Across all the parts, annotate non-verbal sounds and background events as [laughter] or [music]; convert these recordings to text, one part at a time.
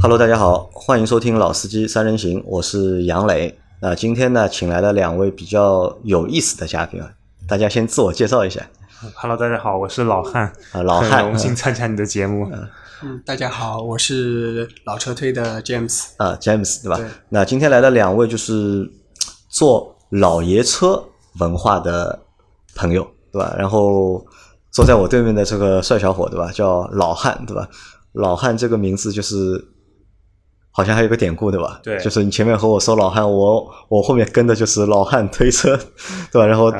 Hello，大家好，欢迎收听《老司机三人行》，我是杨磊。那今天呢，请来了两位比较有意思的嘉宾啊，大家先自我介绍一下。Hello，大家好，我是老汉，啊，老汉，很荣幸参加你的节目。嗯，大家好，我是老车推的 James。啊，James 对吧？对那今天来的两位就是做老爷车文化的朋友，对吧？然后坐在我对面的这个帅小伙，对吧？叫老汉，对吧？老汉这个名字就是好像还有个典故，对吧？对就是你前面和我说老汉，我我后面跟的就是老汉推车，[laughs] 对吧？然后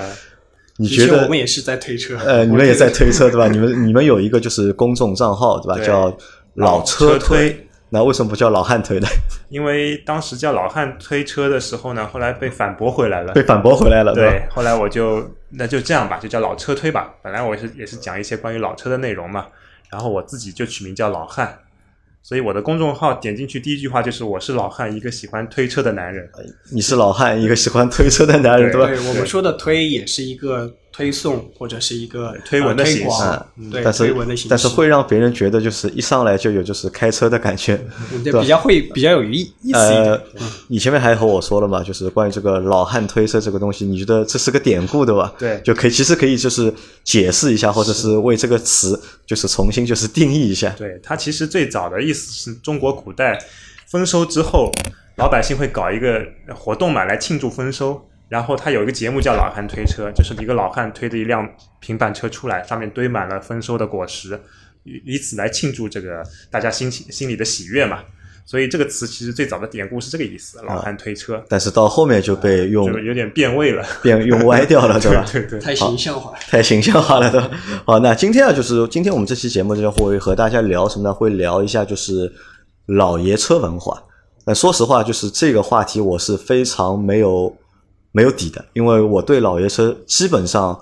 你觉得确我们也是在推车。呃，你们也在推车对吧？你 [laughs] 们你们有一个就是公众账号对吧？对叫老车推。那为什么不叫老汉推呢？[laughs] 因为当时叫老汉推车的时候呢，后来被反驳回来了被。反驳回来了，对，后来我就那就这样吧，就叫老车推吧。本来我是也是讲一些关于老车的内容嘛，然后我自己就取名叫老汉，所以我的公众号点进去第一句话就是我是老汉，一个喜欢推车的男人。你是老汉，一个喜欢推车的男人，对对吧？对我们说的推也是一个推送或者是一个推文的形式广对，嗯但是推文的形式，但是会让别人觉得就是一上来就有就是开车的感觉。嗯 [laughs] 对比较会比较有意意思一点。呃，你前面还和我说了嘛，就是关于这个老汉推车这个东西，你觉得这是个典故对吧？对就可以其实可以就是解释一下，或者是为这个词就是重新就是定义一下。对，它其实最早的意思是中国古代丰收之后，老百姓会搞一个活动嘛，来庆祝丰收。然后他有一个节目叫老汉推车，就是一个老汉推着一辆平板车出来，上面堆满了丰收的果实，以以此来庆祝这个大家心情心里的喜悦嘛。所以这个词其实最早的典故是这个意思，老汉推车，但是到后面就被用就有点变味了。变用歪掉了，[laughs] 对吧？对对，太形象化了。太形象化了，对吧？好，那今天啊，就是今天我们这期节目就会和大家聊什么呢？会聊一下就是老爷车文化。那说实话，就是这个话题我是非常没有没有底的，因为我对老爷车基本上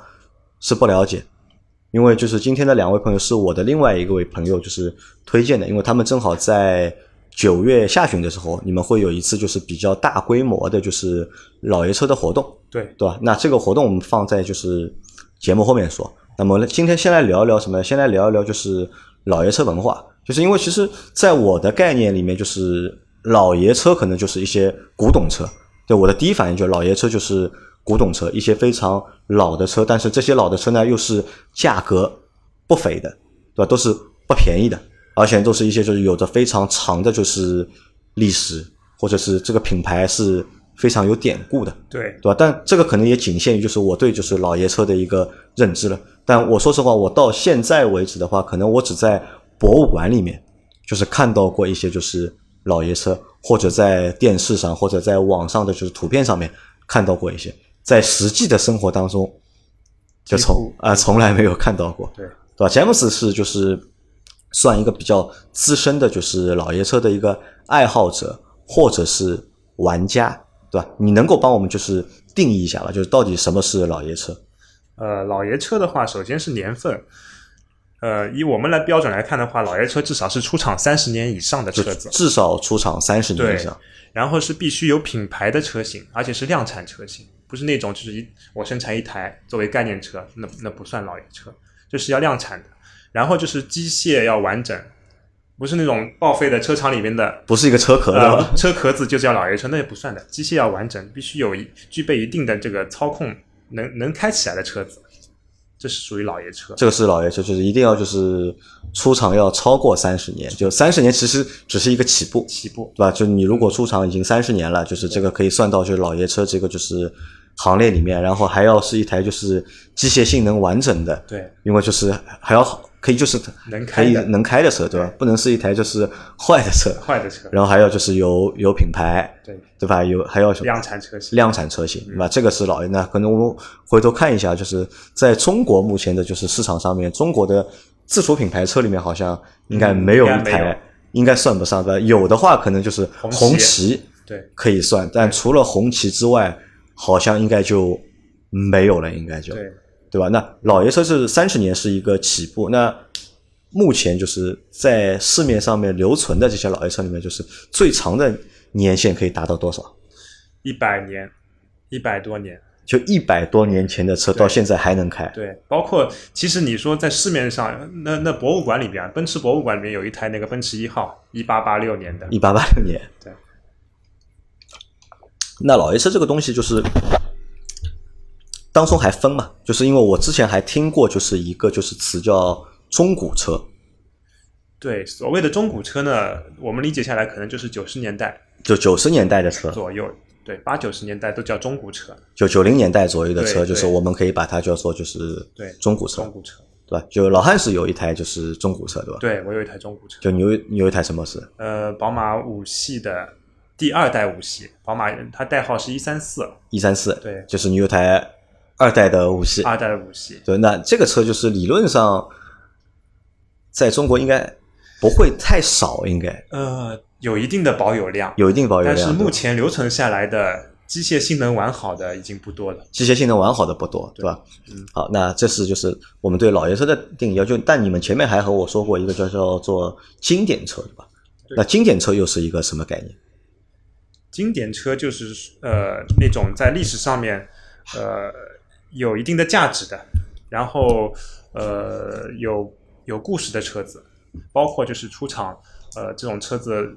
是不了解。因为就是今天的两位朋友是我的另外一位朋友就是推荐的，因为他们正好在九月下旬的时候，你们会有一次就是比较大规模的，就是老爷车的活动。对对吧？那这个活动我们放在就是节目后面说。那么今天先来聊一聊什么呢？先来聊一聊就是老爷车文化，就是因为其实在我的概念里面，就是老爷车可能就是一些古董车。对我的第一反应就是老爷车就是古董车，一些非常老的车，但是这些老的车呢又是价格不菲的，对吧？都是不便宜的，而且都是一些就是有着非常长的就是历史，或者是这个品牌是非常有典故的。对对吧？但这个可能也仅限于就是我对就是老爷车的一个认知了。但我说实话，我到现在为止的话，可能我只在博物馆里面就是看到过一些就是老爷车，或者在电视上或者在网上的就是图片上面看到过一些，在实际的生活当中就从啊、从来没有看到过。对对吧？詹姆斯是就是算一个比较资深的，就是老爷车的一个爱好者或者是玩家，对吧？你能够帮我们就是定义一下吧？就是到底什么是老爷车？呃，老爷车的话，首先是年份。呃，以我们来标准来看的话，老爷车至少是出厂三十年以上的车子，至少出厂三十年以上。然后是必须有品牌的车型，而且是量产车型，不是那种就是一我生产一台作为概念车，那那不算老爷车，就是要量产的。然后就是机械要完整，不是那种报废的车厂里面的不是一个车壳的？呃车壳子就叫老爷车，那也不算的。机械要完整，必须有一具备一定的这个操控能能开起来的车子，这是属于老爷车。这个是老爷车，就是一定要就是出厂要超过三十年，就三十年其实只是一个起步，起步对吧？就你如果出厂已经三十年了，就是这个可以算到就是老爷车这个就是行列里面，然后还要是一台就是机械性能完整的，对，因为就是还要好可以就是可以能开的能开的车，对吧？不能是一台就是坏的车，坏的车，然后还要就是有有品牌，对，对吧？有还要什么量产车型。量产车型，对吧？这个是老爷。那可能我们回头看一下，就是在中国目前的就是市场上面，中国的自主品牌车里面好像应该没有一台，应该算不上对吧？有的话可能就是红旗红旗对，可以算，但除了红旗之外，好像应该就没有了，应该就对，对吧？那老爷车是三十年是一个起步，那目前就是在市面上面留存的这些老爷车里面，就是最长的年限可以达到多少？一百年，一百多年，就一百多年前的车到现在还能开。对，包括其实你说在市面上，那那博物馆里边，奔驰博物馆里面有一台那个奔驰一号，一八八六年的，一八八六年。对。那老爷车这个东西就是当中还分嘛，就是因为我之前还听过，就是一个就是词叫中古车。对，所谓的中古车呢，我们理解下来可能就是九十年代就九十年代的车，左右，对，八九十年代都叫中古车，就九零年代左右的车，就是我们可以把它叫做就是对中古车，中古车。对吧？就老汉是有一台就是中古车，对吧？对我有一台中古车，就你有你有一台什么是？呃，宝马五系的第二代五系，宝马它代号是一三四，一三四，对就是你有台二代的五系，二代的五系，对，那这个车就是理论上在中国应该不会太少，应该呃，有一定的保有量，有一定保有量。但是目前留存下来的机械性能完好的已经不多了。机械性能完好的不多，对吧？嗯好，那这是就是我们对老爷车的定义。要求但你们前面还和我说过一个叫叫做经典车，对吧？那经典车又是一个什么概念？经典车就是呃那种在历史上面呃有一定的价值的，然后呃有有故事的车子，包括就是出厂呃这种车子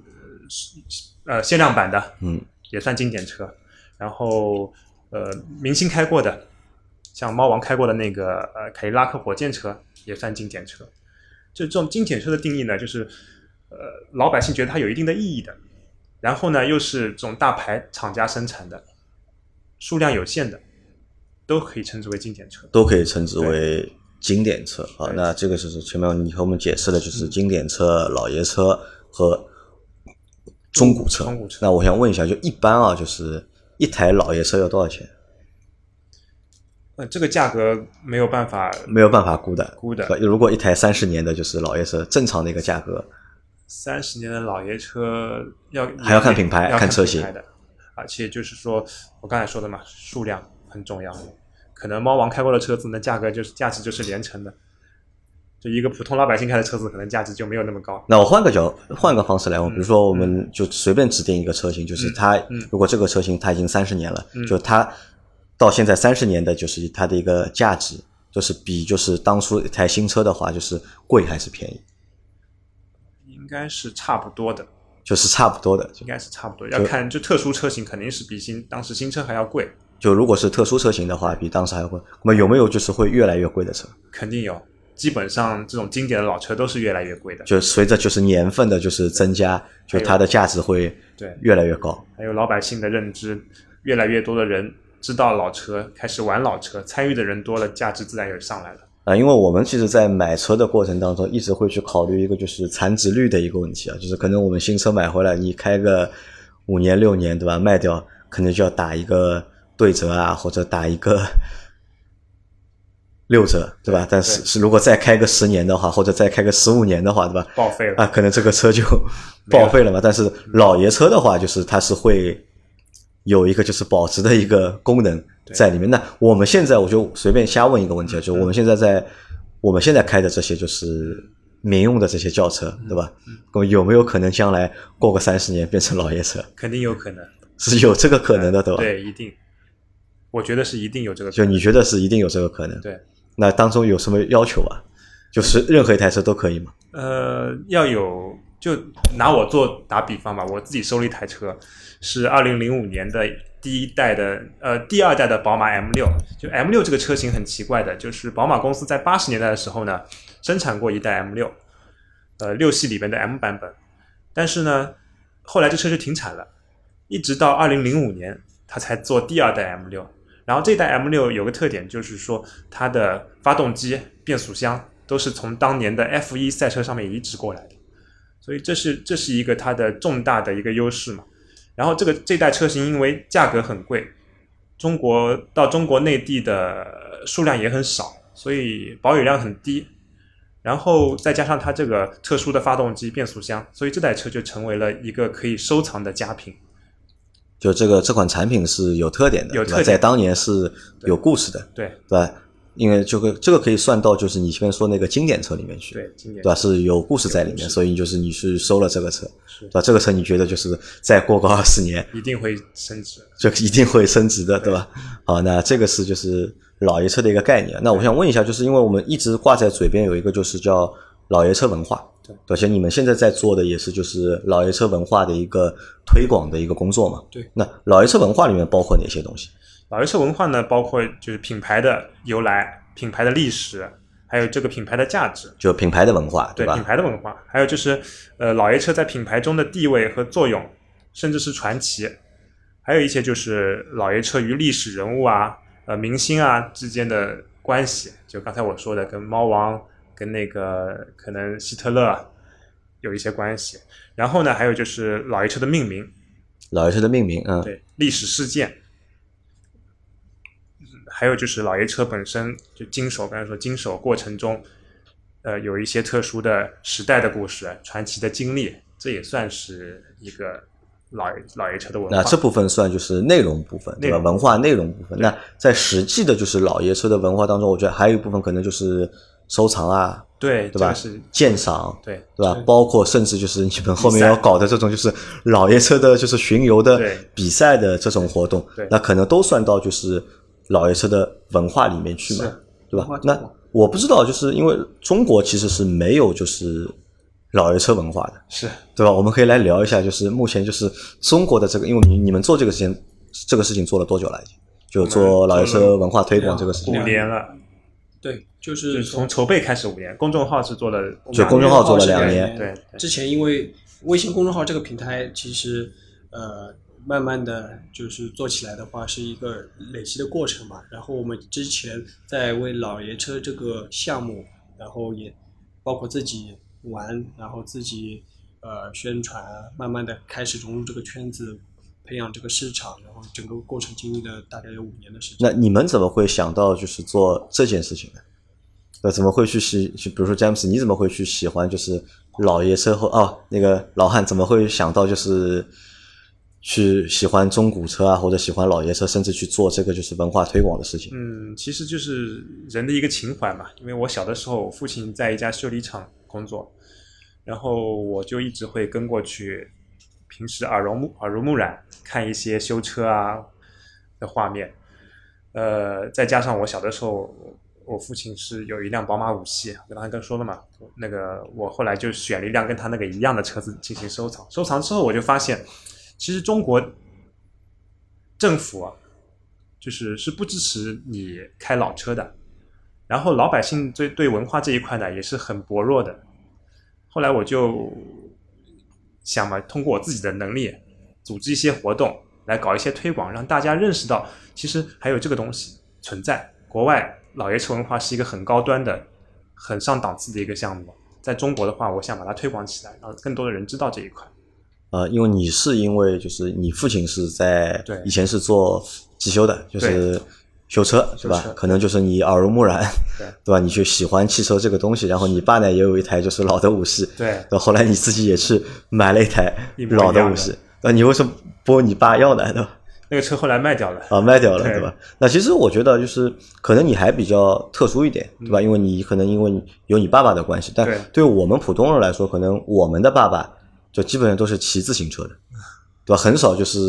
呃限量版的，嗯，也算经典车。然后呃明星开过的，像猫王开过的那个呃凯迪拉克火箭车也算经典车。就这种经典车的定义呢，就是呃老百姓觉得它有一定的意义的，然后呢又是这种大牌厂家生产的，数量有限的，都可以称之为经典车。都可以称之为经典车。啊。那这个就是前面你和我们解释的，就是经典车、老爷车和中古车。中古车。那我想问一下，就一般啊，就是一台老爷车要多少钱？呃，这个价格没有办法没有办法估的，估的。如果一台三十年的，就是老爷车，正常的一个价格，三十年的老爷车要还要看品牌看看车型。而且就是说我刚才说的嘛，数量很重要。可能猫王开过的车子，那价格就是价值就是连城的，就一个普通老百姓开的车子，可能价值就没有那么高。那我换个角，换个方式来问，嗯比如说我们就随便指定一个车型，就是它嗯如果这个车型它已经三十年了，嗯就它到现在三十年的就是它的一个价值，就是比就是当初一台新车的话，就是贵还是便宜？应该是差不多的，就是差不多的。应该是差不多。要看就特殊车型，肯定是比新当时新车还要贵，就如果是特殊车型的话，比当时还要贵。那么有没有就是会越来越贵的车？肯定有。基本上这种经典的老车都是越来越贵的。就随着就是年份的就是增加，就它的价值会对，越来越高。还有老百姓的认知，越来越多的人知道老车，开始玩老车，参与的人多了，价值自然也上来了。啊，因为我们其实，在买车的过程当中，一直会去考虑一个就是残值率的一个问题啊，就是可能我们新车买回来，你开个五年六年，对吧？卖掉可能就要打一个对折啊，或者打一个 [laughs] 六折，对吧？但是是如果再开个十年的话，或者再开个十五年的话，对吧？报废了。啊，可能这个车就报废了嘛。但是老爷车的话，就是它是会有一个就是保值的一个功能在里面。那我们现在我就随便瞎问一个问题啊，就我们现在在我们现在开的这些就是民用的这些轿车，对吧？那么有没有可能将来过个三十年变成老爷车？肯定有可能，是有这个可能的，对吧？对，一定，我觉得是一定有这个可就。你觉得是一定有这个可能？对，那当中有什么要求啊？就是任何一台车都可以吗？呃，要有，就拿我做打比方吧，我自己收了一台车，是二零零五年的第一代的，呃，第二代的宝马 M 六。就 M 六这个车型很奇怪的，就是宝马公司在八十年代的时候呢，生产过一代 M 六，呃，六系里边的 M 版本，但是呢，后来这车就停产了，一直到二零零五年，它才做第二代 M 六。然后这代 M 六有个特点，就是说它的发动机、变速箱都是从当年的 F 一赛车上面移植过来的，所以这是这是一个它的重大的一个优势嘛。然后这个这代车型因为价格很贵，中国到中国内地的数量也很少，所以保有量很低。然后再加上它这个特殊的发动机、变速箱，所以这台车就成为了一个可以收藏的佳品。就这个这款产品是有特点的，对吧有特点在当年是有故事的，对对吧？因为这个这个可以算到就是你前面说那个经典车里面去，对，经典对吧？是有故事在里面，所以就是你去收了这个车，是对吧？这个车你觉得就是再过个二十年一定会升值。就一定会升值的，对吧？好，那这个是就是老爷车的一个概念。那我想问一下，就是因为我们一直挂在嘴边有一个就是叫老爷车文化，对，而且你们现在在做的也是就是老爷车文化的一个推广的一个工作嘛？对。那老爷车文化里面包括哪些东西？老爷车文化呢，包括就是品牌的由来、品牌的历史，还有这个品牌的价值，就品牌的文化，对吧？对品牌的文化，还有就是呃老爷车在品牌中的地位和作用，甚至是传奇，还有一些就是老爷车与历史人物啊、呃明星啊之间的关系，就刚才我说的跟猫王、跟那个可能希特勒有一些关系。然后呢，还有就是老爷车的命名，老爷车的命名，嗯，对历史事件。还有就是老爷车本身就经手，刚才说经手过程中，呃，有一些特殊的时代的故事、传奇的经历，这也算是一个老爷老爷车的文化。那这部分算就是内容部分，对吧？文化内容部分。那在实际的就是老爷车的文化当中，我觉得还有一部分可能就是收藏啊，对对吧？这个是鉴赏，对对吧？包括甚至就是你们后面要搞的这种就是老爷车的，就是巡游的比赛的这种活动，那可能都算到就是老爷车的文化里面去嘛，对吧？那我不知道，就是因为中国其实是没有就是老爷车文化的，是。对吧？我们可以来聊一下，就是目前就是中国的这个，因为你你们做这个事情，这个事情做了多久了？已经？就做老爷车文化推广这个事情。五，年了，对，就就是是从筹备开始五年，公众号是做了就公众号做了两两年对对之前因为微信公众号这个平台，其实呃，慢慢的就是做起来的话，是一个累积的过程嘛。然后我们之前在为老爷车这个项目，然后也包括自己玩，然后自己呃宣传，慢慢的开始融入这个圈子，培养这个市场，然后整个过程经历了大概有五年的时间。那你们怎么会想到就是做这件事情呢？那怎么会去喜？就比如说詹姆斯，你怎么会去喜欢就是老爷车或哦那个老汉怎么会想到就是去喜欢中古车啊，或者喜欢老爷车，甚至去做这个就是文化推广的事情？嗯，其实就是人的一个情怀嘛。因为我小的时候，我父亲在一家修理厂工作，然后我就一直会跟过去，平时耳濡目耳濡目染看一些修车啊的画面。呃，再加上我小的时候，我父亲是有一辆宝马五系，我刚才跟说了嘛，那个我后来就选了一辆跟他那个一样的车子进行收藏。收藏之后，我就发现，其实中国政府啊，就是是不支持你开老车的，然后老百姓对对文化这一块呢也是很薄弱的。后来我就想嘛，通过我自己的能力，组织一些活动，来搞一些推广，让大家认识到其实还有这个东西存在。国外老爷车文化是一个很高端的、很上档次的一个项目，在中国的话，我想把它推广起来，让更多的人知道这一块。呃，因为你是因为就是你父亲是在对以前是做汽修的，就是修车是吧？可能就是你耳濡目染，对 [laughs] 对吧？你去喜欢汽车这个东西，然后你爸呢也有一台就是老的五系，对那后来你自己也去买了一台一模一样的五系，那你为什么不问你爸要呢？对吧？那个车后来卖掉了。啊，卖掉了，对对吧？那其实我觉得就是可能你还比较特殊一点，对吧？因为你可能因为有你爸爸的关系，但对对我们普通人来说，可能我们的爸爸就基本上都是骑自行车的，对吧？很少就是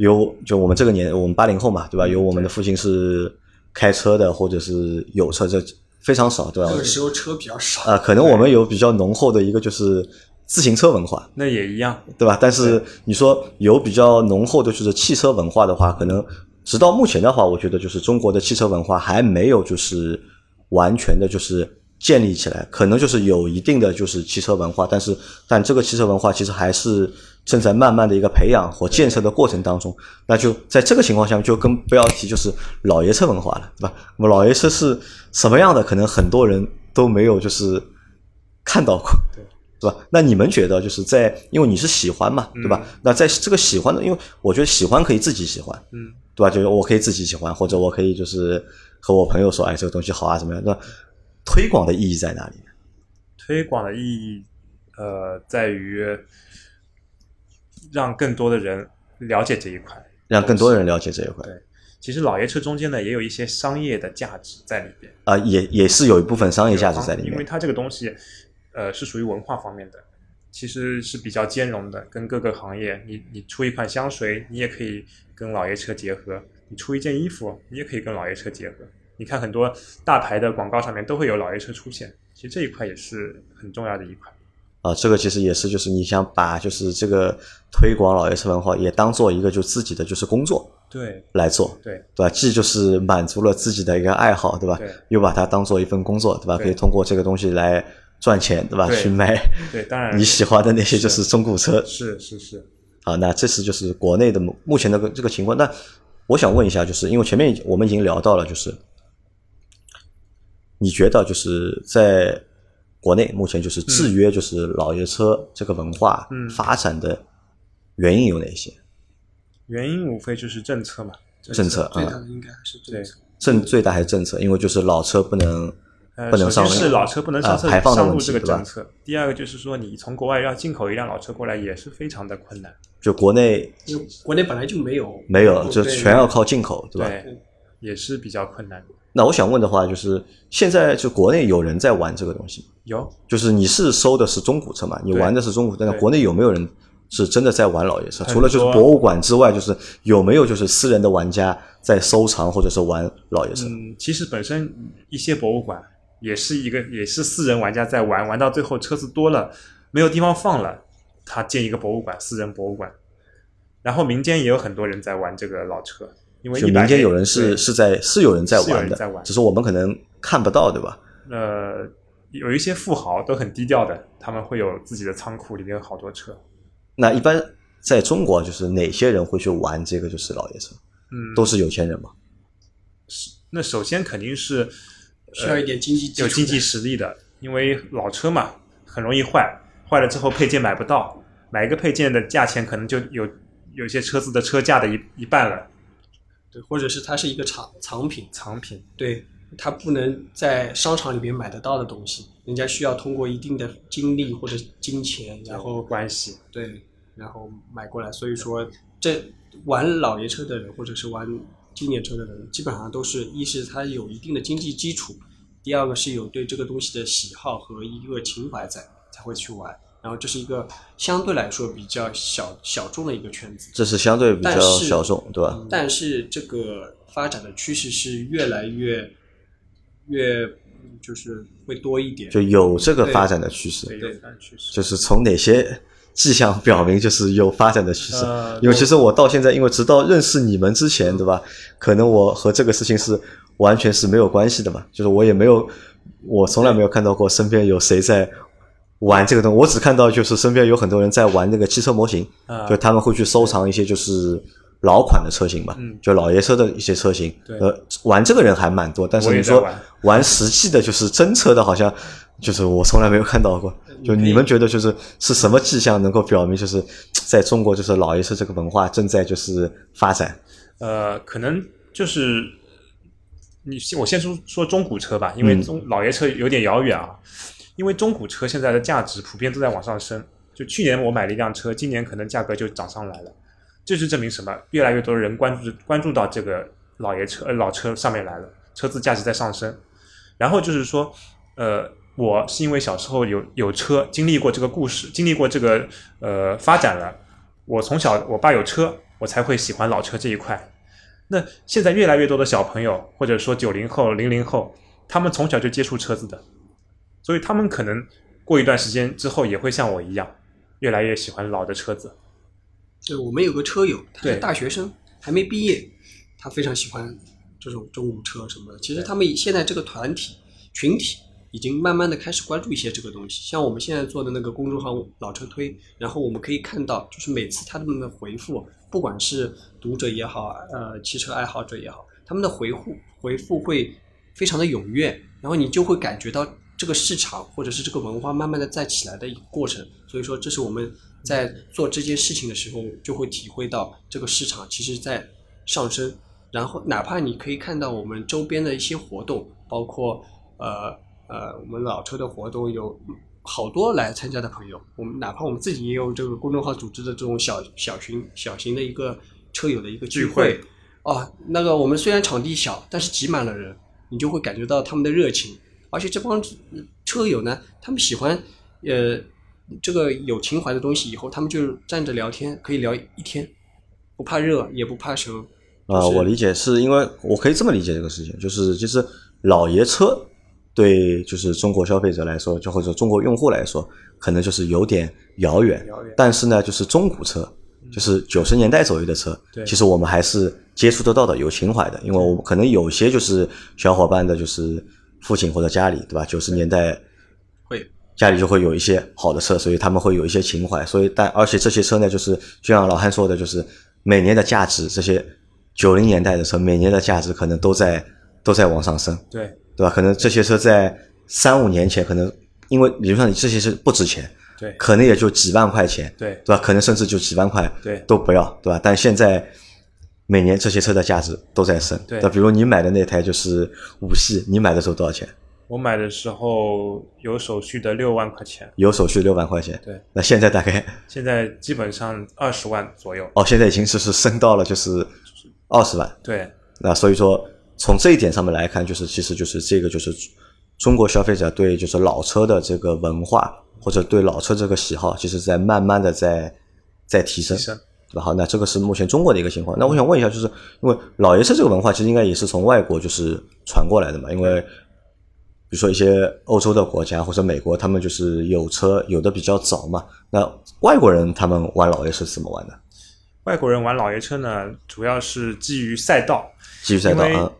有就我们这个年，我们八零后嘛，对吧？有我们的父亲是开车的，或者是有车，这非常少，对吧那？个时候车比较少，啊，可能我们有比较浓厚的一个就是自行车文化，那也一样，对吧？但是你说有比较浓厚的就是汽车文化的话，可能直到目前的话，我觉得就是中国的汽车文化还没有就是完全的就是建立起来，可能就是有一定的就是汽车文化，但是但这个汽车文化其实还是正在慢慢的一个培养或建设的过程当中。那就在这个情况下，就更不要提就是老爷车文化了，对吧？那么老爷车是什么样的？可能很多人都没有就是看到过。对吧？那你们觉得就是在，因为你是喜欢嘛，对吧？那在这个喜欢的，因为我觉得喜欢可以自己喜欢，嗯，对吧？就是我可以自己喜欢，或者我可以就是和我朋友说，哎，这个东西好啊，怎么样？那推广的意义在哪里？推广的意义，呃，在于让更多的人了解这一块。让更多人了解这一块。对其实老爷车中间呢也有一些商业的价值在里边，啊、也也是有一部分商业价值在里面。因为它这个东西，呃，是属于文化方面的，其实是比较兼容的，跟各个行业，你你出一款香水，你也可以跟老爷车结合；你出一件衣服，你也可以跟老爷车结合。你看很多大牌的广告上面都会有老爷车出现，其实这一块也是很重要的一块。啊，这个其实也是，就是你想把就是这个推广老爷车文化也当做一个就自己的就是工作对来做，对对吧？既就是满足了自己的一个爱好，对吧？对又把它当做一份工作，对吧？对可以通过这个东西来赚钱，对吧？对去卖对，当然 [laughs] 你喜欢的那些就是中古车是是是，啊。那这是就是国内的目目前的个这个情况。那我想问一下，就是因为前面我们已经聊到了，就是你觉得就是在国内目前就是制约就是老爷车这个文化嗯发展的原因有哪些？原因无非就是政策嘛，政策啊，最大的应该还是政策。政最大还是政策，因为就是老车不能呃，不能上首先是老车不能上车、啊排放的上路这个问题对吧政策。第二个就是说，你从国外要进口一辆老车过来也是非常的困难，就国内因为国内本来就没有没有，就全要靠进口，对吧？对，也是比较困难。那我想问的话，就是现在就国内有人在玩这个东西，有就是你是收的是中古车嘛？你玩的是中古车，那国内有没有人是真的在玩老爷车？除了就是博物馆之外，就是有没有就是私人的玩家在收藏或者是玩老爷车？嗯，其实本身一些博物馆也是一个，也是私人玩家在玩，玩到最后车子多了，没有地方放了，他建一个博物馆，私人博物馆。然后民间也有很多人在玩这个老车，因为就民间有人是是在是有人在玩的，人在玩只是我们可能看不到，对吧？呃有一些富豪都很低调的，他们会有自己的仓库，里面有好多车。那一般在中国，就是哪些人会去玩这个就是老爷车？嗯，都是有钱人嘛？那首先肯定是需要一点经济有经济实力的，因为老车嘛很容易坏，坏了之后配件买不到，买一个配件的价钱可能就有有些车子的车价的一一半了，对，或者是它是一个藏藏品，藏品。对，它不能在商场里面买得到的东西，人家需要通过一定的精力或者金钱，然后关系，对，然后买过来。所以说，这玩老爷车的人或者是玩经典车的人，基本上都是一是他有一定的经济基础，第二个是有对这个东西的喜好和一个情怀在，才会去玩。然后这是一个相对来说比较小小众的一个圈子。这是相对比较小众，对吧？但是这个发展的趋势是越来越越嗯就是会多一点。就有这个发展的趋势。对，对有发展趋势。就是从哪些迹象表明就是有发展的趋势？呃因为其实我到现在，因为直到认识你们之前，对吧？可能我和这个事情是完全是没有关系的嘛，就是我也没有，我从来没有看到过身边有谁在玩这个东西，我只看到就是身边有很多人在玩那个汽车模型，啊就他们会去收藏一些就是。老款的车型吧，嗯就老爷车的一些车型，对呃，玩这个人还蛮多，但是你说玩玩实际的，就是真车的，好像就是我从来没有看到过。就你们觉得，就是是什么迹象能够表明，就是在中国，就是老爷车这个文化正在就是发展？呃，可能就是你我先说说中古车吧，因为嗯中、老爷车有点遥远啊。因为中古车现在的价值普遍都在往上升，就去年我买了一辆车，今年可能价格就涨上来了。这是证明什么？越来越多人关注关注到这个老爷车呃老车上面来了，车子价值在上升。然后就是说，呃，我是因为小时候有有车，经历过这个故事，经历过这个呃发展了。我从小我爸有车，我才会喜欢老车这一块。那现在越来越多的小朋友，或者说九零后、零零后，他们从小就接触车子的，所以他们可能过一段时间之后也会像我一样，越来越喜欢老的车子。对，我们有个车友，他是大学生，还没毕业，他非常喜欢这种中古车什么的。其实他们现在这个团体群体已经慢慢的开始关注一些这个东西。像我们现在做的那个公众号“老车推”，然后我们可以看到，就是每次他们的回复，不管是读者也好，呃，汽车爱好者也好，他们的回复回复会非常的踊跃，然后你就会感觉到这个市场或者是这个文化慢慢的在起来的一个过程。所以说，这是我们在做这件事情的时候就会体会到这个市场其实在上升。然后，哪怕你可以看到我们周边的一些活动，包括呃呃我们老车的活动有好多来参加的朋友，我们哪怕我们自己也有这个公众号组织的这种小小型小型的一个车友的一个聚聚会哦，那个我们虽然场地小，但是挤满了人，你就会感觉到他们的热情。而且这帮车友呢，他们喜欢呃这个有情怀的东西，以后他们就站着聊天，可以聊一天，不怕热，也不怕熟。啊、就是我理解是因为我可以这么理解这个事情，就是其实老爷车对就是中国消费者来说，就或者中国用户来说，可能就是有点遥远。遥远但是呢，就是中古车，就是九十年代左右的车，对其实我们还是接触得到的，有情怀的。因为我们可能有些就是小伙伴的，就是父亲或者家里，对吧？九十年代会家里就会有一些好的车，所以他们会有一些情怀。所以，但而且这些车呢，就是就像老汉说的，就是每年的价值，这些九零年代的车，每年的价值可能都在都在往上升，对对吧？可能这些车在三五年前，可能因为理论上这些车不值钱，对可能也就几万块钱，对对吧？可能甚至就几万块，对都不要，对吧？但现在每年这些车的价值都在升，对那？比如你买的那台就是五系，你买的时候多少钱？我买的时候有手续的六万块钱，有手续六万块钱，对，那现在大概现在基本上二十万左右。哦，现在已经是是升到了就是二十万，对那所以说从这一点上面来看，就是其实就是这个就是中国消费者对就是老车的这个文化或者对老车这个喜好，其实在慢慢的在在提升。提升对吧好，那这个是目前中国的一个情况。那我想问一下，就是因为老爷车这个文化，其实应该也是从外国就是传过来的嘛？因为比如说一些欧洲的国家或者美国，他们就是有车有的比较早嘛。那外国人他们玩老爷车是怎么玩的？外国人玩老爷车呢，主要是基于赛道，基于赛道啊，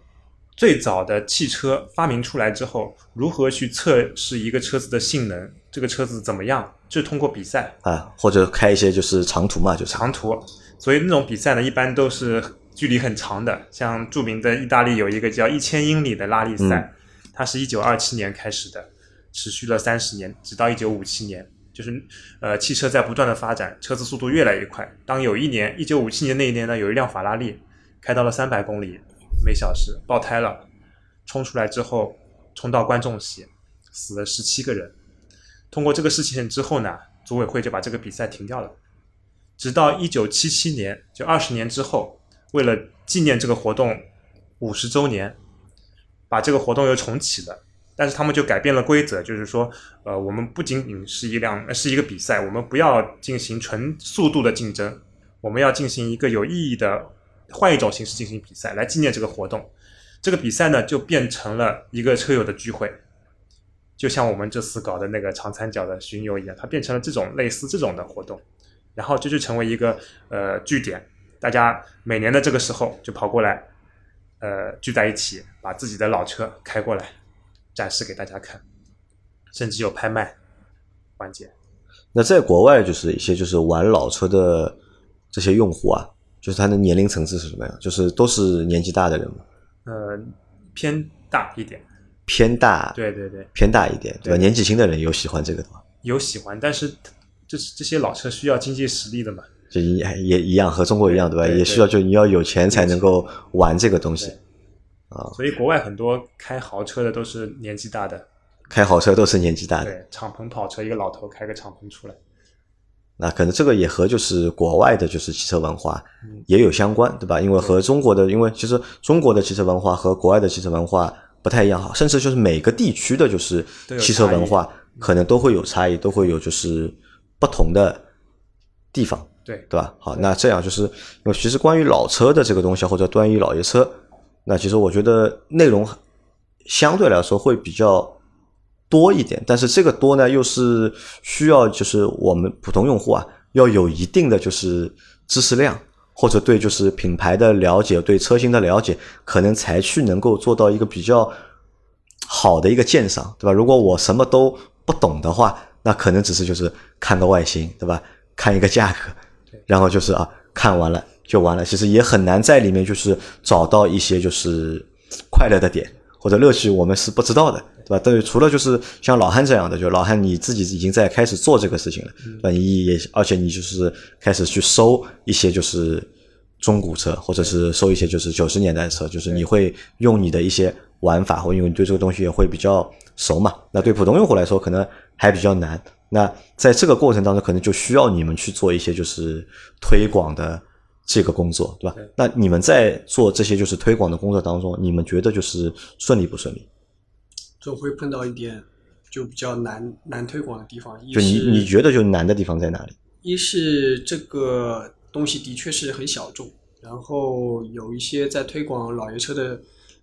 最早的汽车发明出来之后，如何去测试一个车子的性能，这个车子怎么样，就通过比赛啊，或者开一些就是长途嘛，就是长途。所以那种比赛呢，一般都是距离很长的。像著名的意大利有一个叫一千英里的拉力赛，它是一九二七年开始的，持续了三十年，直到一九五七年。就是呃，汽车在不断的发展，车子速度越来越快。当有一年，一九五七年那一年呢，有一辆法拉利开到了三百公里每小时，爆胎了，冲出来之后冲到观众席，死了十七个人。通过这个事情之后呢，组委会就把这个比赛停掉了。直到一九七七年，就二十年之后，为了纪念这个活动五十周年，把这个活动又重启了。但是他们就改变了规则，就是说，呃，我们不仅仅是一辆是一个比赛，我们不要进行纯速度的竞争，我们要进行一个有意义的，换一种形式进行比赛，来纪念这个活动。这个比赛呢，就变成了一个车友的聚会，就像我们这次搞的那个长三角的巡游一样，它变成了这种类似这种的活动。然后这就成为一个呃据点，大家每年的这个时候就跑过来，呃聚在一起，把自己的老车开过来展示给大家看，甚至有拍卖环节。那在国外就是一些就是玩老车的这些用户啊，就是他的年龄层次是什么样？就是都是年纪大的人吗，呃，偏大一点，偏大，对对对，偏大一点，对吧？对。年纪轻的人有喜欢这个的吗？有喜欢，但是这这些老车需要经济实力的嘛，就也也一样，和中国一样，对吧？对对。也需要就你要有钱才能够玩这个东西。啊，所以国外很多开豪车的都是年纪大的，开豪车都是年纪大的，对，敞篷跑车，一个老头开个敞篷出来，那可能这个也和就是国外的就是汽车文化嗯。也有相关，对吧？因为和中国的，因为其实中国的汽车文化和国外的汽车文化不太一样哈，甚至就是每个地区的就是汽车文化可能都会有差异，都会有就是不同的地方，对。对吧？好，那这样就是因为其实关于老车的这个东西，或者关于老爷车，那其实我觉得内容相对来说会比较多一点，但是这个多呢，又是需要就是我们普通用户啊，要有一定的就是知识量，或者对就是品牌的了解，对车型的了解，可能才去能够做到一个比较好的一个鉴赏，对吧？如果我什么都不懂的话，那可能只是就是看个外形，对吧？看一个价格，然后就是啊，看完了就完了。其实也很难在里面就是找到一些就是快乐的点或者乐趣，我们是不知道的，对吧？对除了就是像老汉这样的，就老汉你自己已经在开始做这个事情了，对吧？你也而且你就是开始去收一些就是中古车，或者是收一些就是九十年代的车，就是你会用你的一些玩法，或因为你对这个东西也会比较熟嘛。那对普通用户来说，可能还比较难。那在这个过程当中，可能就需要你们去做一些就是推广的这个工作，对吧？那你们在做这些就是推广的工作当中，你们觉得就是顺利不顺利？总会碰到一点就比较难难推广的地方。一就你是你觉得就难的地方在哪里？一是这个东西的确是很小众，然后有一些在推广老爷车的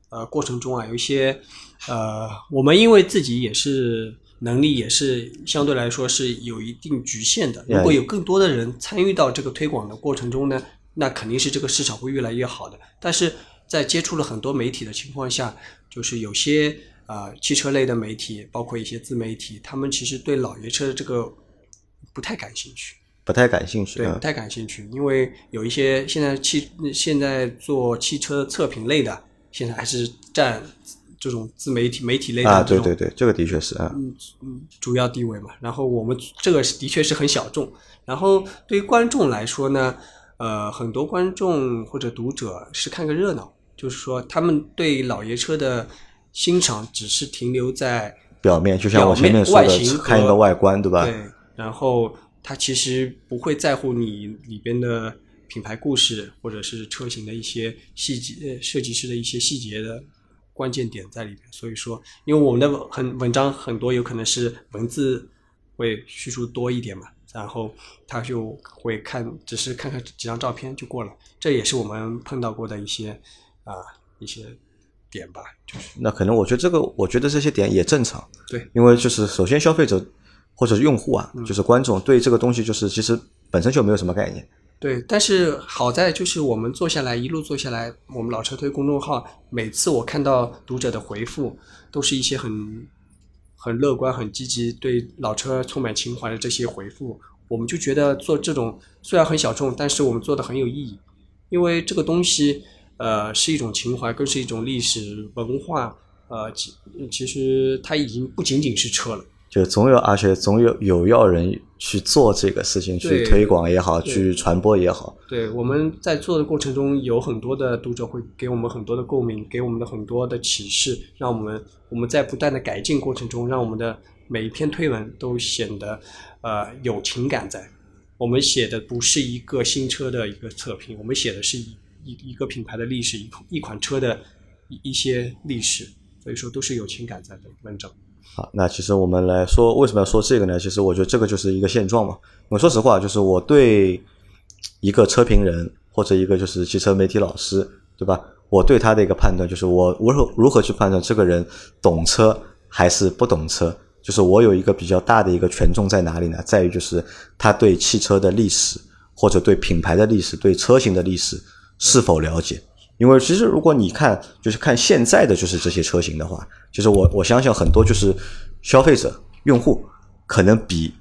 呃过程中啊，有一些呃，我们因为自己也是能力也是相对来说是有一定局限的。如果有更多的人参与到这个推广的过程中呢，那肯定是这个市场会越来越好的。但是在接触了很多媒体的情况下，就是有些啊、呃汽车类的媒体，包括一些自媒体，他们其实对老爷车的这个不太感兴趣。不太感兴趣。对，嗯不太感兴趣，因为有一些现在汽现在做汽车测评类的，现在还是占这种自媒体媒体类的啊，对对对，这个的确是啊。嗯嗯主要地位嘛。然后我们这个是的确是很小众。然后对于观众来说呢，呃，很多观众或者读者是看个热闹，就是说他们对老爷车的欣赏只是停留在表面就像我前面说的看一个外观，对吧？对，然后他其实不会在乎你里边的品牌故事，或者是车型的一些细节、呃设计师的一些细节的关键点在里边。所以说，因为我们的很文章很多有可能是文字会叙述多一点嘛，然后他就会看，只是看看几张照片就过了。这也是我们碰到过的一些啊、一些点吧，就是那可能我觉得这个，我觉得这些点也正常。对，因为就是首先消费者或者是用户啊，就是观众对这个东西就是其实本身就没有什么概念。对，但是好在就是我们做下来，一路做下来，我们老车推公众号，每次我看到读者的回复，都是一些很很乐观、很积极，对老车充满情怀的这些回复，我们就觉得做这种虽然很小众，但是我们做的很有意义，因为这个东西呃是一种情怀，更是一种历史文化，呃，其其实它已经不仅仅是车了。就总有，而且总有有要人去做这个事情，去推广也好，去传播也好。对，我们在做的过程中，有很多的读者会给我们很多的共鸣，给我们的很多的启示，让我们我们在不断的改进过程中，让我们的每一篇推文都显得呃有情感在。我们写的不是一个新车的一个测评，我们写的是一一一个品牌的历史，一一款车的一一些历史，所以说都是有情感在的文章。好，那其实我们来说，为什么要说这个呢？其实我觉得这个就是一个现状嘛。我说实话，就是我对一个车评人或者一个就是汽车媒体老师，对吧？我对他的一个判断就是我如何如何去判断这个人懂车还是不懂车。就是我有一个比较大的一个权重在哪里呢？在于就是他对汽车的历史或者对品牌的历史、对车型的历史是否了解。因为其实如果你看，就是看现在的就是这些车型的话，其实我我相信很多就是消费者用户可能比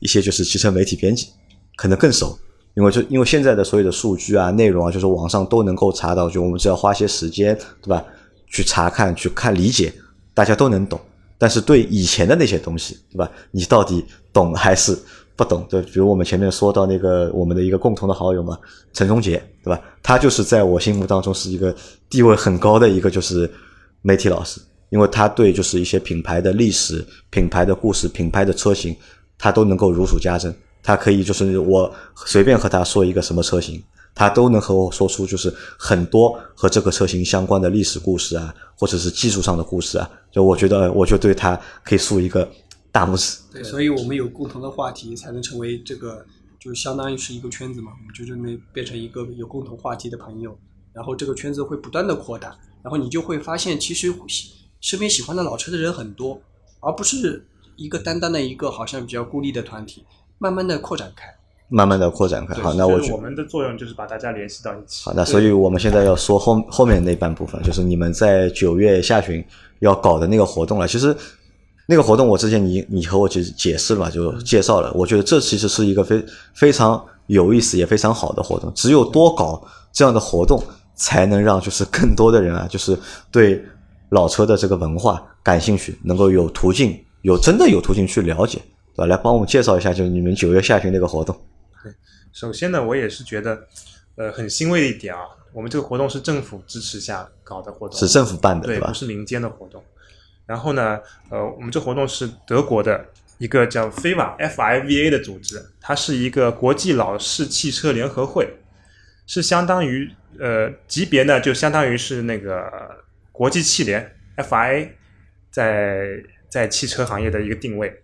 一些就是汽车媒体编辑可能更熟，因为就因为现在的所有的数据啊、内容啊，就是网上都能够查到，就我们只要花些时间，对吧？去查看、去看、理解，大家都能懂。但是对以前的那些东西，对吧？你到底懂还是不懂？对，比如我们前面说到那个我们的一个共同的好友嘛，陈忠杰，对吧？他就是在我心目当中是一个地位很高的一个就是媒体老师，因为他对就是一些品牌的历史、品牌的故事、品牌的车型，他都能够如数家珍。他可以就是我随便和他说一个什么车型，他都能和我说出就是很多和这个车型相关的历史故事啊，或者是技术上的故事啊。就我觉得，我就对他可以竖一个大拇指。对，所以我们有共同的话题，才能成为这个，就相当于是一个圈子嘛。我们就认为变成一个有共同话题的朋友，然后这个圈子会不断的扩大，然后你就会发现，其实喜身边喜欢的老车的人很多，而不是一个单单的一个好像比较孤立的团体，慢慢的扩展开。慢慢的扩展开。好，那我我们的作用就是把大家联系到一起。好，那所以我们现在要说后后面那半部分，就是你们在九月下旬要搞的那个活动了。其实那个活动我之前你你和我其实解释了嘛，就介绍了。我觉得这其实是一个非非常有意思也非常好的活动。只有多搞这样的活动，才能让就是更多的人啊，[laughs] 就是对老车的这个文化感兴趣，能够有途径，有真的有途径去了解，对吧？来帮我们介绍一下，就是你们九月下旬那个活动。对首先呢，我也是觉得，呃，很欣慰的一点啊，我们这个活动是政府支持下搞的活动，是政府办的，对，吧不？是民间的活动。然后呢，呃，我们这活动是德国的一个叫 FIVA F I V A 的组织，它是一个国际老式汽车联合会，是相当于呃级别呢，就相当于是那个国际汽联 FIA 在在汽车行业的一个定位。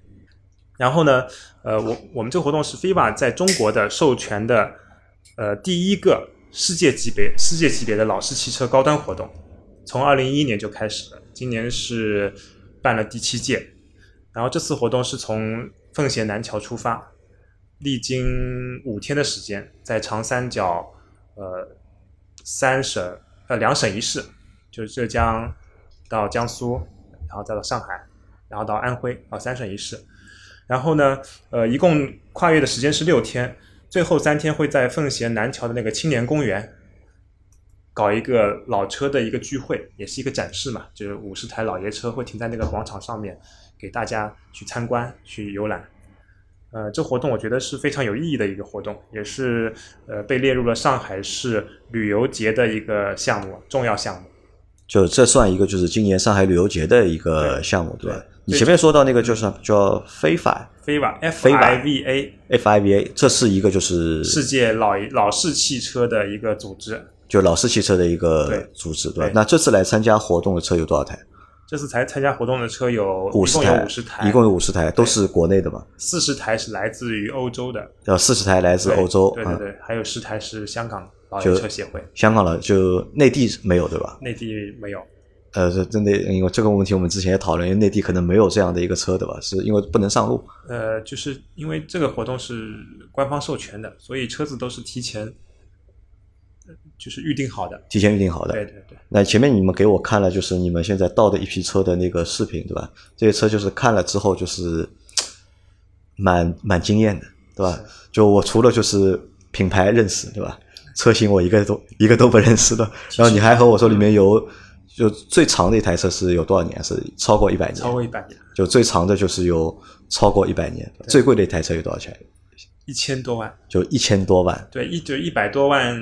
然后呢，呃，我我们这活动是 FIVA 在中国的授权的呃第一个世界级别世界级别的老式汽车高端活动，从二零一一年就开始了，今年是办了第七届。然后这次活动是从奉贤南桥出发，历经五天的时间，在长三角呃三省呃两省一市，就是浙江到江苏，然后再到上海，然后到安徽啊三省一市。然后呢，呃，一共跨越的时间是六天，最后三天会在奉贤南桥的那个青年公园搞一个老车的一个聚会，也是一个展示嘛，就是五十台老爷车会停在那个广场上面，给大家去参观、去游览。呃，这活动我觉得是非常有意义的一个活动，也是呃被列入了上海市旅游节的一个项目，重要项目。就这算一个就是今年上海旅游节的一个项目，对吧？你前面说到那个就是叫非法非法 F I V A F I V A，这是一个就是世界老老式汽车的一个组织，就老式汽车的一个组织，对吧？那这次来参加活动的车有多少台？这次才参加活动的车有五十台，一共有五十台，都是国内的嘛？四十台是来自于欧洲的，呃，四十台来自欧洲，对对对，还有十台是香港老爷车协会，香港了就内地没有对吧？内地没有。呃，这真的，因为这个问题我们之前也讨论，因为内地可能没有这样的一个车，对吧？是因为不能上路。呃，就是因为这个活动是官方授权的，所以车子都是提前，就是预定好的。提前预定好的。对对对。那前面你们给我看了，就是你们现在到的一批车的那个视频，对吧？这些车就是看了之后，就是蛮蛮惊艳的，对吧？就我除了就是品牌认识，对吧？车型我一个都一个都不认识的。然后你还和我说里面有。就最长的一台车是有多少年？是超过一百年。超过一百年。就最长的就是有超过一百年。最贵的一台车有多少钱？一千多万。就一千多万。对，一就一百多万，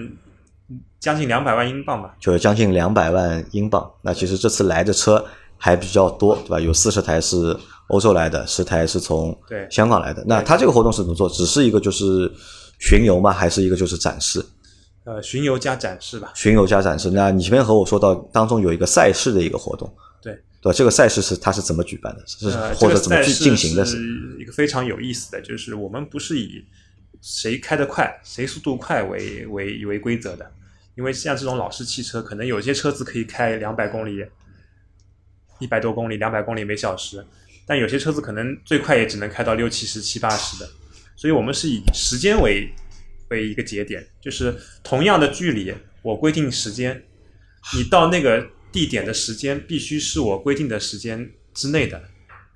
将近两百万英镑吧。就是将近两百万英镑。那其实这次来的车还比较多，对吧？有四十台是欧洲来的，十台是从香港来的。那它这个活动是怎么做？只是一个就是巡游吗？还是一个就是展示？呃，巡游加展示吧。巡游加展示，那你前面和我说到当中有一个赛事的一个活动，对对，这个赛事是它是怎么举办的？是或者怎么去进行的？是一个非常有意思的，就是我们不是以谁开得快、谁速度快为为为规则的，因为像这种老式汽车，可能有些车子可以开两百公里、一百多公里、两百公里每小时，但有些车子可能最快也只能开到六七十、七八十的，所以我们是以时间为。为一个节点，就是同样的距离，我规定时间，你到那个地点的时间必须是我规定的时间之内的。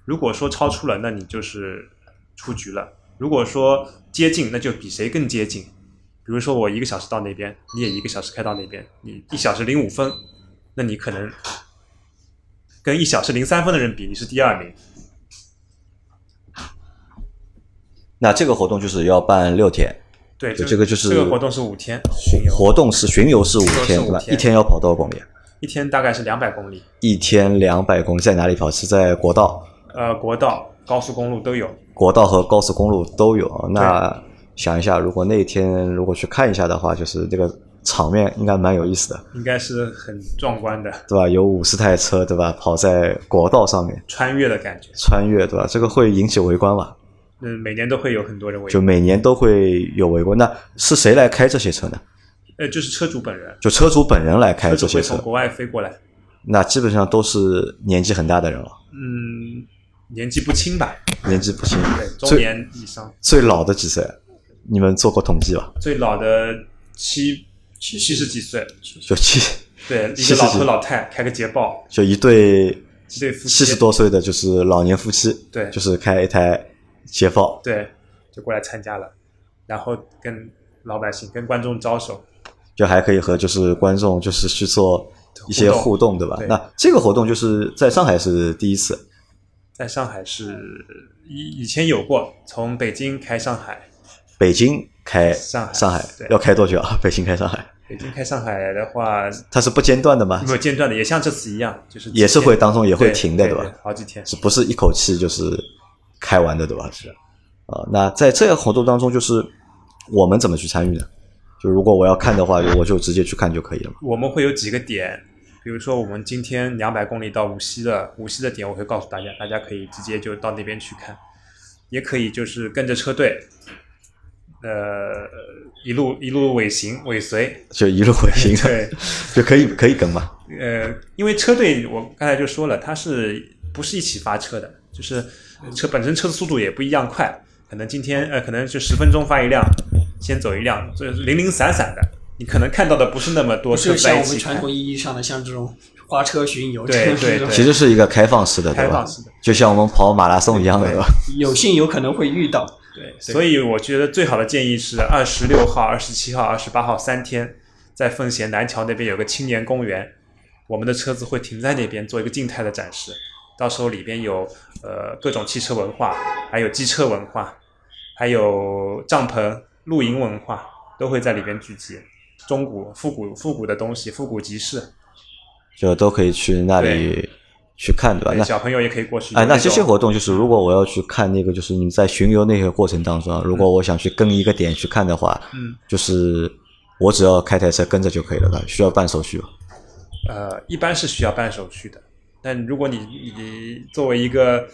如果说超出了，那你就是出局了；如果说接近，那就比谁更接近。比如说我一个小时到那边，你也一个小时开到那边，你一小时零五分，那你可能跟一小时零三分的人比，你是第二名。那这个活动就是要办六天。对，这个就是这个活动是五天，活动是巡游是五天，对吧？一天要跑多少公里？一天大概是两百公里。一天两百公里在哪里跑？是在国道？呃，国道、高速公路都有。国道和高速公路都有。那想一下，如果那天如果去看一下的话，就是这个场面应该蛮有意思的。应该是很壮观的，对吧？有五十台车，对吧？跑在国道上面，穿越的感觉。穿越，对吧？这个会引起围观吧？嗯，每年都会有很多人围观，就每年都会有围观。那是谁来开这些车呢？呃，就是车主本人，就车主本人来开这些车。从国外飞过来，那基本上都是年纪很大的人了。嗯，年纪不轻吧？年纪不轻，对，中年以上。最老的几岁？你们做过统计吧？最老的七七七十几岁，就七对一个老头老太开个捷豹，就一对一对夫妻七十多岁的就是老年夫妻，对，就是开一台。捷豹对，就过来参加了，然后跟老百姓、跟观众招手，就还可以和就是观众就是去做一些互动，对吧？那这个活动就是在上海是第一次，在上海是以以前有过，从北京开上海，北京开上海，上海要开多久啊？[laughs] 北京开上海，北京开上海的话，它是不间断的吗？没有间断的，也像这次一样，就是也是会当中也会停的，对吧？好几天，是不是一口气就是？开完的对吧？是，啊，那在这个活动当中，就是我们怎么去参与呢？就如果我要看的话，我就直接去看就可以了嘛。我们会有几个点，比如说我们今天两百公里到无锡的无锡的点，我会告诉大家，大家可以直接就到那边去看，也可以就是跟着车队，呃，一路一路尾行尾随，就一路尾行，对，[laughs] 就可以可以跟嘛。呃，因为车队我刚才就说了，它是不是一起发车的？就是车本身车的速度也不一样快，可能今天呃可能就十分钟发一辆，先走一辆，这零零散散的，你可能看到的不是那么多车不是像在一起开我们传统。意义上的像这种花车巡游，对对对其实是一个开放式的，开放式的？就像我们跑马拉松一样的，对对吧？有幸有可能会遇到。对，所以我觉得最好的建议是二十六号、二十七号、二十八号三天，在奉贤南桥那边有个青年公园，我们的车子会停在那边做一个静态的展示。到时候里边有呃各种汽车文化，还有机车文化，还有帐篷、露营文化，都会在里边聚集。中古、复古、复古的东西，复古集市，就都可以去那里去看，对吧？那小朋友也可以过去。哎，那这些活动就是，如果我要去看那个，就是你们在巡游那个过程当中啊，如果我想去跟一个点去看的话，嗯，就是我只要开台车跟着就可以了吧？需要办手续吧？呃，一般是需要办手续的。但如果你你作为一个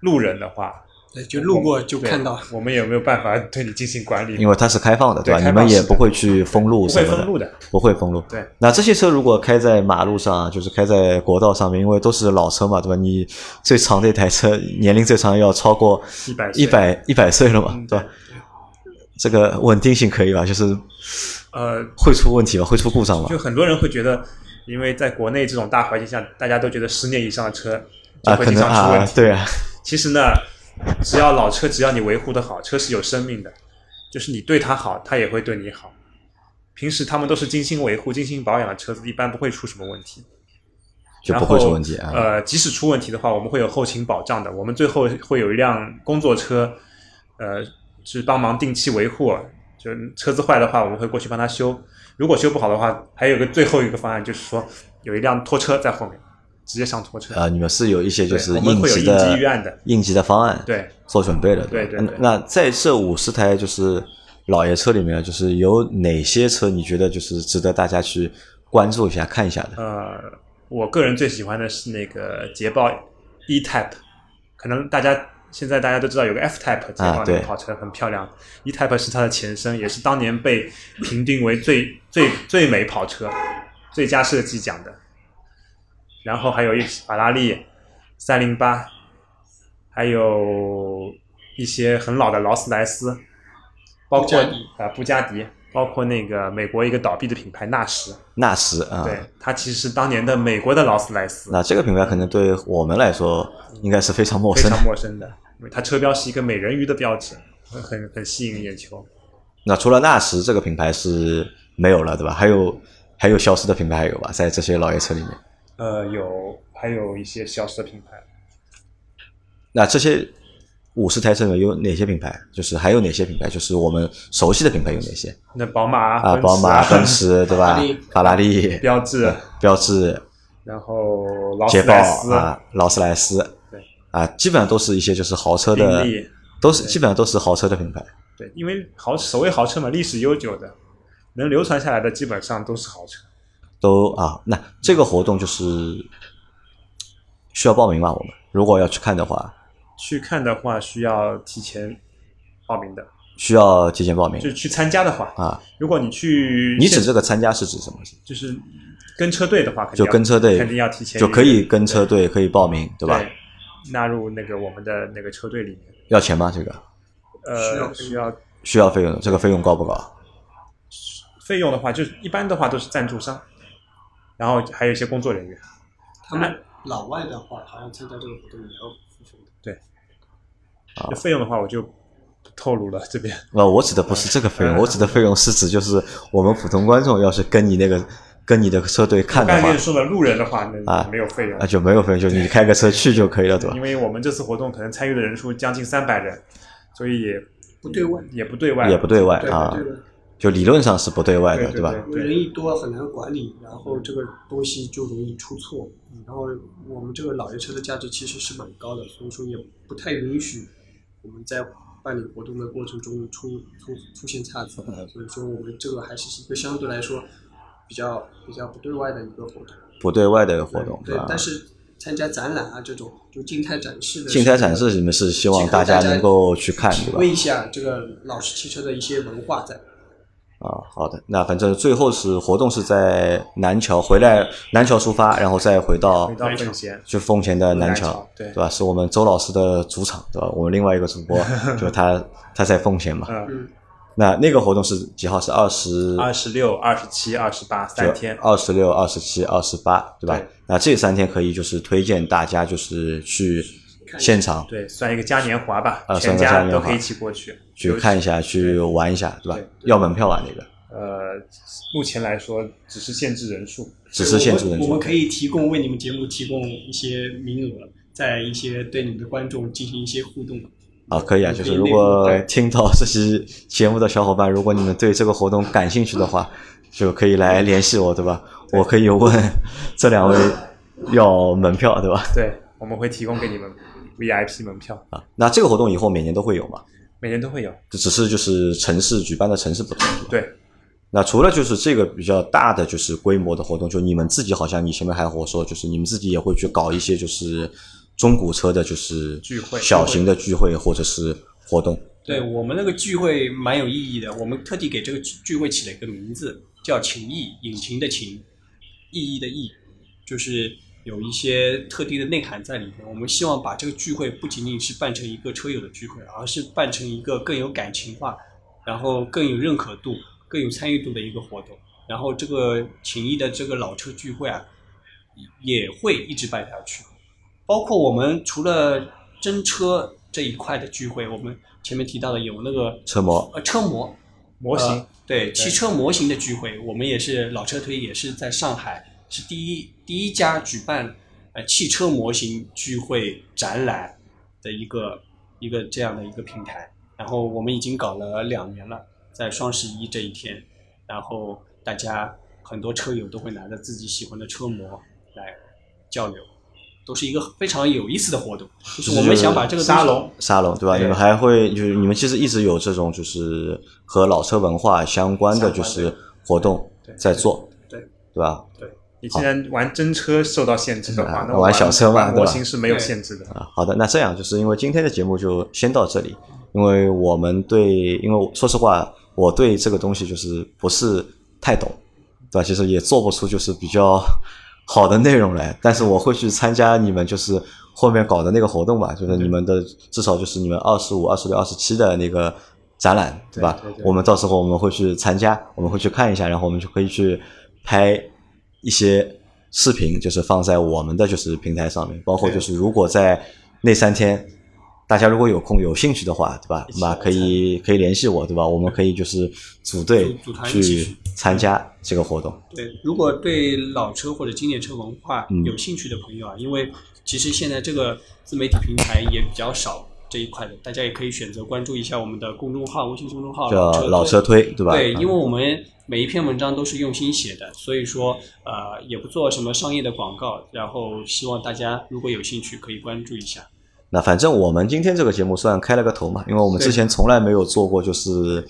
路人的话，对，就路过就看到。我们也没有办法对你进行管理？因为它是开放的，吧？对吧你们也不会去封路不什么会封路的。不会封路。对，那这些车如果开在马路上，就是开在国道上面，因为都是老车嘛，对吧？你最长的一台车年龄最长要超过100岁一百一百岁了嘛，嗯对吧？[laughs] 这个稳定性可以吧？就是呃，会出问题吧？会出故障吧就？很多人会觉得，因为在国内这种大环境下，大家都觉得十年以上的车就啊，会经可能啊，常出问题。对啊，其实呢，只要老车，只要你维护的好，车是有生命的，就是你对它好，它也会对你好。平时他们都是精心维护、精心保养的车子，一般不会出什么问题。就不会出问题啊。然后呃，即使出问题的话，我们会有后勤保障的。我们最后会有一辆工作车，呃，是帮忙定期维护。就车子坏的话，我们会过去帮他修。如果修不好的话，还有个最后一个方案，就是说有一辆拖车在后面，直接上拖车。啊，你们是有一些就是应急的预案的应急的方案，对，做准备的。吧对对对那在这五十台就是老爷车里面，就是有哪些车你觉得就是值得大家去关注一下、看一下的？呃，我个人最喜欢的是那个捷豹 E Type，可能大家现在大家都知道有个 F Type 捷豹那对个跑车很漂亮、e Type 是它的前身，也是当年被评定为最最最美跑车、最佳设计奖的。然后还有一法拉利三零八，还有一些很老的劳斯莱斯，包括啊布加迪，包括那个美国一个倒闭的品牌纳什。纳什啊，对，它其实是当年的美国的劳斯莱斯，那这个品牌可能对我们来说应该是非常陌生非常。陌生的，因为它车标是一个美人鱼的标志，很很吸引眼球。那除了纳什这个品牌是没有了，对吧？还有还有消失的品牌还有吧？在这些老爷车里面，呃，有还有一些消失的品牌，那这些五十台车里有哪些品牌？就是还有哪些品牌？就是我们熟悉的品牌有哪些那宝马啊？宝马、[laughs] 奔驰，对吧法拉利？标致，标致、然后劳捷豹斯莱斯，啊、劳斯莱斯，对啊，基本上都是一些就是豪车的，都是基本上都是豪车的品牌。对，因为豪所谓豪车嘛，历史悠久的，能流传下来的基本上都是豪车。都啊，那这个活动就是需要报名吗？我们如果要去看的话，去看的话需要提前报名的，需要提前报名就是去参加的话，啊。如果你去，你指这个参加是指什么？就是跟车队的话，肯定就要跟车队肯定要提前就可以跟车队可以报名，对吧？纳入那个我们的那个车队里面。要钱吗？这个呃，需要需要费用的，这个费用高不高？费用的话，就是一般的话都是赞助商，然后还有一些工作人员。他们老外的话，好像参加这个活动也要付费的。就费用的话，我就不透露了这边。呃，我指的不是这个费用，我指的费用是指就是我们普通观众要是跟你那个跟你的车队看的话刚才说了，路人的话那啊没有费用啊，就没有费用，就你开个车去就可以了，对吧因？为我们这次活动可能参与的人数将近三百人，所以也不对外，也不对外，也不对外啊，对外，就理论上是不对外的，对对吧？人一多很难管理，然后这个东西就容易出错。然后我们这个老爷车的价值其实是蛮高的，所以说也不太允许我们在办理活动的过程中出出出现差错，[laughs] 所以说我们这个还是一个相对来说比较比较不对外的一个活动。不对外的活动，吧？，对但是参加展览啊这种就静态展示的静态展示你们是希望大家能够去看，对吧？体会一下这个老式汽车的一些文化在。啊，好的，那反正最后是活动是在南桥回来，南桥出发，然后再回到回到奉贤，就奉贤的南桥对对吧？是我们周老师的主场，对吧？我们另外一个主播 [laughs] 就他他在奉贤嘛，那那个活动是几号？是二十二十六、二十七、二十八三天，二十六、二十七、二十八，对吧？对那这三天可以就是推荐大家就是去现场对，算一个嘉年华吧，啊算全个嘉年华家都可以一起过去去看一下，去玩一下，对吧对？要门票啊，那个呃，目前来说只是限制人数，只是限制人数我们。可以提供为你们节目提供一些名额，在一些对你们的观众进行一些互动。啊，可以啊，就是如果听到这期节目的小伙伴，如果你们对这个活动感兴趣的话，[laughs] 就可以来联系我，对吧？我可以问这两位要门票，对吧？对，我们会提供给你们 VIP 门票，啊，那这个活动以后每年都会有吗？每年都会有。只是就是城市举办的城市不同，对那除了就是这个比较大的就是规模的活动，就你们自己好像你前面还和我说，就是你们自己也会去搞一些就是中古车的，就是聚会小型的聚会或者是活动。对我们那个聚会蛮有意义的，我们特地给这个聚聚会起了一个名字，叫“情谊”，引擎的情，意义的意，就是有一些特定的内涵在里面。我们希望把这个聚会不仅仅是办成一个车友的聚会，而是办成一个更有感情化，然后更有认可度、更有参与度的一个活动。然后这个情谊的这个老车聚会啊，也会一直办下去。包括我们除了真车这一块的聚会，我们前面提到的有那个车模呃车模模型呃对汽车模型的聚会，我们也是老车推也是在上海是第一第一家举办呃汽车模型聚会展览的一个一个这样的一个平台。然后我们已经搞了两年了，在双十一这一天，然后大家很多车友都会拿着自己喜欢的车模来交流，都是一个非常有意思的活动。就是我们想把这个沙龙沙龙，对吧？你们还会就是你们其实一直有这种就是和老车文化相关的就是活动对在做，对对吧？你既然玩真车受到限制的话，啊那玩小车嘛玩对吧模型是没有限制的。啊，好的，那这样就是因为今天的节目就先到这里，因为我们对，因为说实话，我对这个东西就是不是太懂，对吧？其实也做不出就是比较好的内容来，但是我会去参加你们就是后面搞的那个活动吧，就是你们的至少就是你们二十五、二十六、二十七的那个展览，对吧？对对对我们到时候我们会去参加，我们会去看一下，然后我们就可以去拍一些视频，就是放在我们的就是平台上面，包括就是如果在那三天，大家如果有空有兴趣的话，对吧？那可以可以联系我，对吧？我们可以就是组队组组团去参加这个活动。对，如果对老车或者经典车文化嗯有兴趣的朋友啊，因为其实现在这个自媒体平台也比较少这一块的，大家也可以选择关注一下我们的公众号，微信公众号叫老车推，对吧？对，嗯因为我们每一篇文章都是用心写的，所以说呃也不做什么商业的广告，然后希望大家如果有兴趣可以关注一下。那反正我们今天这个节目算开了个头嘛，因为我们之前从来没有做过就是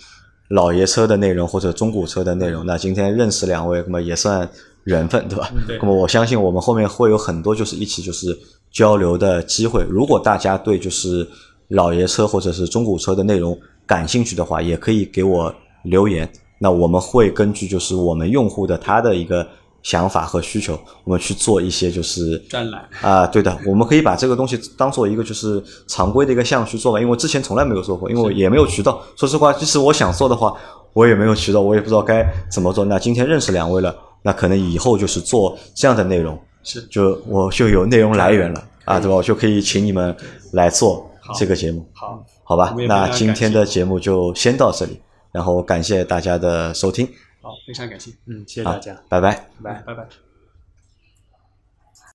老爷车的内容或者中古车的内容。那今天认识两位，那么也算缘分，对吧？对那么我相信我们后面会有很多就是一起就是交流的机会。如果大家对就是老爷车或者是中古车的内容感兴趣的话，也可以给我留言。那我们会根据就是我们用户的他的一个想法和需求，我们去做一些就是专栏啊，对的，我们可以把这个东西当做一个就是常规的一个项目去做吧，因为我之前从来没有做过，因为我也没有渠道。说实话，即使我想做的话，我也没有渠道，我也不知道该怎么做。那今天认识两位了，那可能以后就是做这样的内容，是就我就有内容来源了啊，对吧？我就可以请你们来做好这个节目，好，好吧那今天的节目就先到这里，然后感谢大家的收听，好，非常感谢，嗯，谢谢大家，拜拜。拜拜。拜拜。